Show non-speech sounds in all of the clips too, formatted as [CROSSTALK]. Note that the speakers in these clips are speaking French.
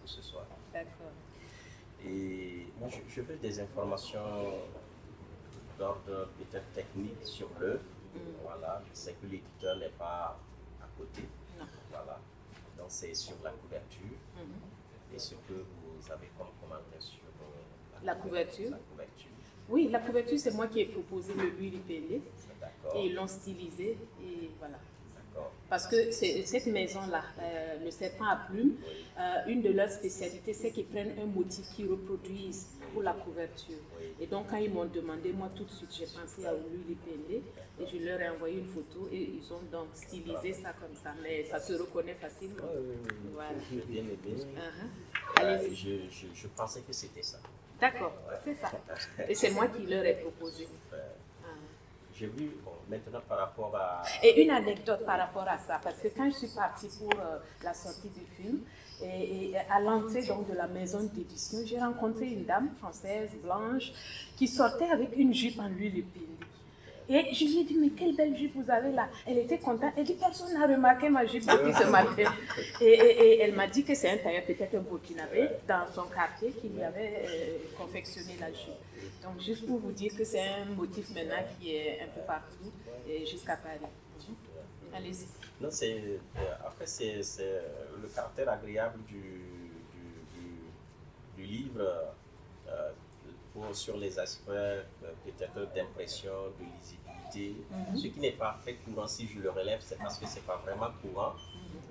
pour ce soir. D'accord. Et moi, je, je veux des informations d'ordre peut-être technique sur l'œuvre. Mm. Voilà, je sais que l'éditeur n'est pas à côté. Non. Voilà. Donc c'est sur la couverture Mhm. et ce que vous avez comme commentaire sur euh, La couverture. La couverture. Oui, la couverture, c'est moi qui ai proposé le lui ripélé D'accord. et ils l'ont stylisé et voilà. Parce que cette maison-là, euh, le serpent à plumes, euh, une de leurs spécialités, c'est qu'ils prennent un motif qu'ils reproduisent pour la couverture. Et donc, quand ils m'ont demandé, moi tout de suite, j'ai pensé à l'huile épellée et je leur ai envoyé une photo et ils ont donc stylisé ça comme ça. Mais ça se reconnaît facilement. Voilà. J'ai bien aimé. Uh-huh. Euh, je, je pensais que c'était ça. D'accord, c'est ça. Et c'est moi qui leur ai proposé. J'ai vu, maintenant par rapport à. Et une anecdote par rapport à ça, parce que quand je suis partie pour euh, la sortie du film, et, à l'entrée donc de la maison d'édition, j'ai rencontré une dame française blanche qui sortait avec une jupe en l'huile épilée. Et je lui ai dit, mais quelle belle jupe vous avez là Elle était contente. Elle dit, personne n'a remarqué ma jupe depuis ce [LAUGHS] matin. Et, et- et elle m'a dit que c'est un tailleur, peut-être un burkinabé, dans son quartier qui lui avait euh, confectionné la jupe. Donc, juste pour vous dire que c'est un motif maintenant qui est un peu partout, et jusqu'à Paris. Allez-y. Non, c'est. euh, après, c'est c'est le caractère agréable du, du, du- du livre euh, sur les aspects euh, peut-être d'impression, de lisibilité. Mhm. Ce qui n'est pas très courant, si je le relève, c'est parce que c'est pas vraiment courant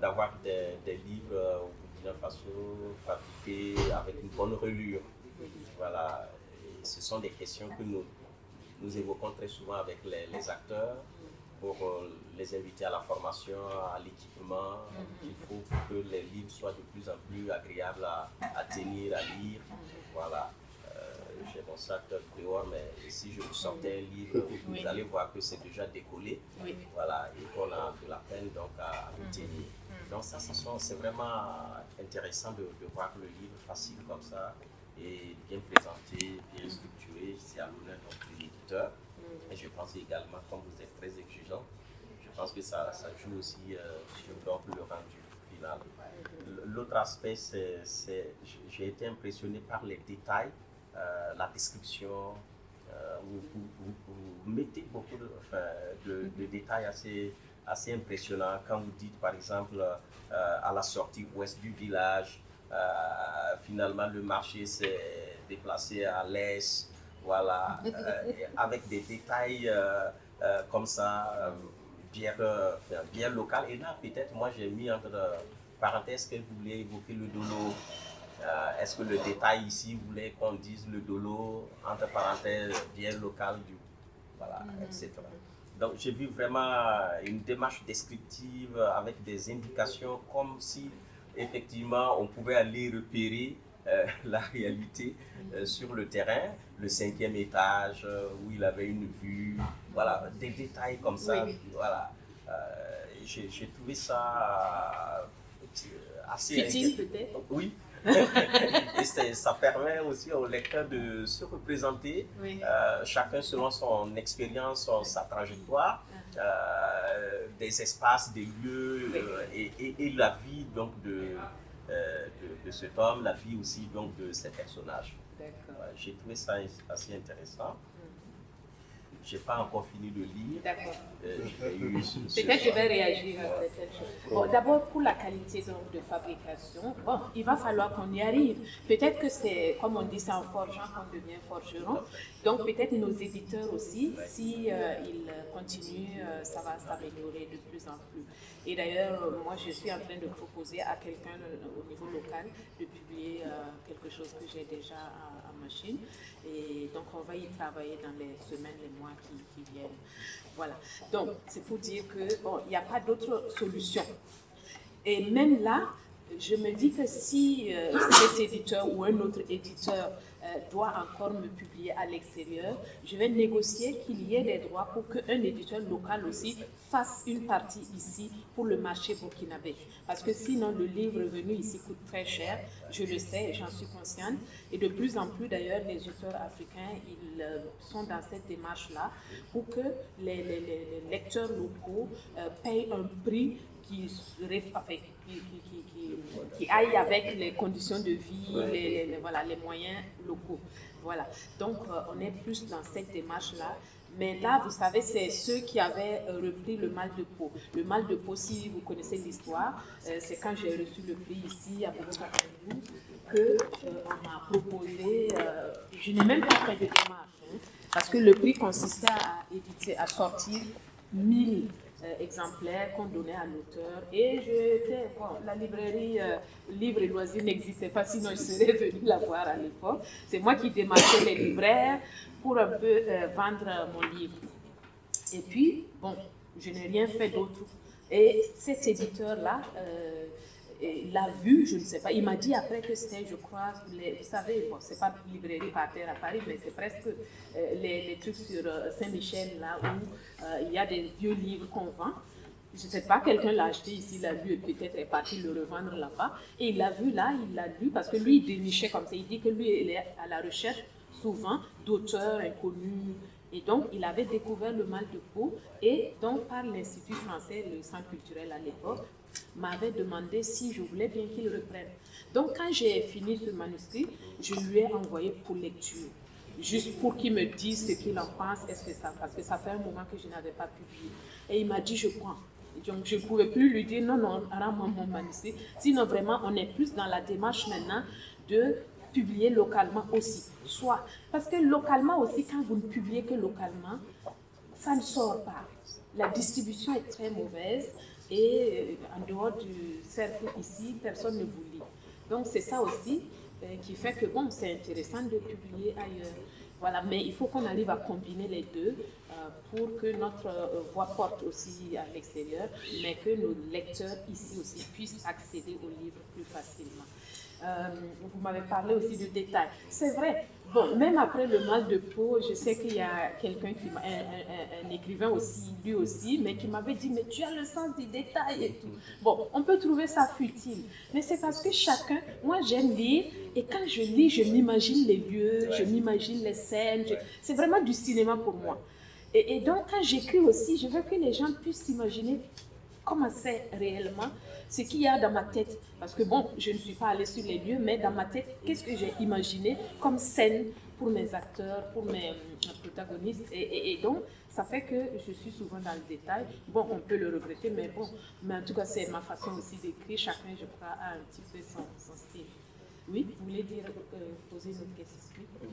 d'avoir des, des livres euh, au Burkina Faso fabriqués avec une bonne relure. Voilà, Et ce sont des questions que nous, nous évoquons très souvent avec les, les acteurs pour euh, les inviter à la formation, à l'équipement. Il faut que les livres soient de plus en plus agréables à, à tenir, à lire. Voilà. Sac dehors, mais si je vous sortais un livre, vous Oui. allez voir que c'est déjà décollé. Oui. Voilà, et qu'on a de la peine donc à, à le tenir. Donc ça, c'est vraiment intéressant de, de voir le livre facile comme ça et bien présenté, bien structuré. C'est à l'honneur de l'éditeur. Et je pense également, comme vous êtes très exigeant, je pense que ça, ça joue aussi euh, sur donc, le rendu final. L'autre aspect, c'est, j'ai été impressionné par les détails, euh, la description. euh, vous, mettez beaucoup de, détails assez, assez impressionnants. Quand vous dites, par exemple, euh, à la sortie ouest du village, finalement, le marché s'est déplacé à l'est. Voilà, avec des détails comme ça, bien, bien local. Et là, peut-être, moi, j'ai mis entre parenthèses que vous voulez évoquer le dolo. Euh, Est-ce que le détail ici voulait qu'on dise le dolo, entre parenthèses, bien local, du, voilà, etc. Donc, j'ai vu vraiment une démarche descriptive avec des indications comme si, effectivement, on pouvait aller repérer euh, [LAUGHS] la réalité euh, sur le terrain, le cinquième étage euh, où il avait une vue, voilà, des détails comme ça, Oui. voilà. Euh, j'ai trouvé ça euh, assez inquiétant. peut-être Oui. Et ça permet aussi au lecteur de se représenter, Oui. euh, chacun selon son expérience, sa trajectoire, euh, des espaces, des lieux euh, et, et- et la vie donc de, de, de cet homme, la vie aussi donc de ces personnages. J'ai trouvé ça assez intéressant. J'ai pas encore fini de lire. D'accord. Euh, Peut-être je vais [LAUGHS] réagir à. Bon, D'abord, pour la qualité donc, de fabrication, bon, il va falloir qu'on y arrive. Peut-être que c'est, comme on dit, c'est en forgeant qu'on devient forgeron. Donc, peut-être nos éditeurs aussi, si euh, ils continuent, euh, ça va s'améliorer de plus en plus. Et d'ailleurs, moi, je suis en train de proposer à quelqu'un euh, au niveau local de publier euh, quelque chose que j'ai déjà machine. Et donc, on va y travailler dans les semaines, les mois qui, viennent. Voilà. Donc, c'est pour dire que bon, il n'y a pas d'autre solution. Et même là, je me dis que si euh, cet éditeur ou un autre éditeur doit encore me publier à l'extérieur, je vais négocier qu'il y ait des droits pour qu'un éditeur local aussi fasse une partie ici pour le marché burkinabé. Parce que sinon, le livre venu ici coûte très cher, je le sais, j'en suis consciente. Et de plus en plus, d'ailleurs, les auteurs africains, ils euh, sont dans cette démarche-là pour que les lecteurs locaux euh, payent un prix qui, qui, aille avec les conditions de vie, les, voilà, les moyens locaux. Voilà. Donc, euh, on est plus dans cette démarche-là. Mais là, vous savez, c'est ceux qui avaient euh, repris le mal de peau. Le mal de peau, si vous connaissez l'histoire, euh, c'est quand j'ai reçu le prix ici à Bogota, que on m'a proposé, je n'ai même pas fait de démarche, hein, parce que le prix consistait à, éviter, à sortir 1000 euh, exemplaires qu'on donnait à l'auteur. Et j'étais, bon, la librairie euh, et Loisirs n'existait pas, sinon je serais venue la voir à l'époque. C'est moi qui démarchais les libraires pour un peu euh, vendre mon livre. Et puis, bon, je n'ai rien fait d'autre. Et cet éditeur-là, l'a vu, je ne sais pas, il m'a dit après que c'était, je crois, vous savez, bon, c'est pas librairie par terre à Paris, mais c'est presque euh, les, trucs sur euh, Saint-Michel, là où euh, il y a des vieux livres qu'on vend. Je ne sais pas, quelqu'un l'a acheté ici, l'a lu et peut-être est parti le revendre là-bas. Et il l'a vu là, il l'a lu parce que lui, il dénichait comme ça. Il dit que lui, il est à la recherche souvent d'auteurs inconnus. Et donc, il avait découvert le mal de peau. Et donc, par l'Institut français, le centre culturel à l'époque, m'avait demandé si je voulais bien qu'il reprenne. Donc quand j'ai fini ce manuscrit, je lui ai envoyé pour lecture, juste pour qu'il me dise ce qu'il en pense, est-ce que ça, parce que ça fait un moment que je n'avais pas publié. Et il m'a dit, je prends. Donc je ne pouvais plus lui dire, non, non, rends-moi mon manuscrit. Sinon, vraiment, on est plus dans la démarche maintenant de publier localement aussi. Soit, parce que localement aussi, quand vous ne publiez que localement, ça ne sort pas. La distribution est très mauvaise et euh, en dehors du cercle ici, personne ne vous lit. Donc c'est ça aussi euh, qui fait que bon, c'est intéressant de publier ailleurs. Voilà, mais il faut qu'on arrive à combiner les deux euh, pour que notre voix porte aussi à l'extérieur, mais que nos lecteurs ici aussi puissent accéder aux livres plus facilement. Vous m'avez parlé aussi de détails. C'est vrai, Bon, même après le mal de peau, je sais qu'il y a quelqu'un qui un, écrivain aussi, lui aussi, mais qui m'avait dit, mais tu as le sens du détail et tout. Bon, on peut trouver ça futile, mais c'est parce que chacun, moi j'aime lire, et quand je lis, je m'imagine les lieux, je m'imagine les scènes, c'est vraiment du cinéma pour moi. Et, et donc quand j'écris aussi, je veux que les gens puissent s'imaginer comment c'est réellement ce qu'il y a dans ma tête? Parce que bon, je ne suis pas allée sur les lieux, mais dans ma tête, qu'est-ce que j'ai imaginé comme scène pour mes acteurs, pour mes, euh, protagonistes? Et, donc, ça fait que je suis souvent dans le détail. Bon, on peut le regretter, mais bon, mais en tout cas, c'est ma façon aussi d'écrire. Chacun, je crois, a un petit peu son, style. Oui, vous voulez dire, euh, poser une autre question?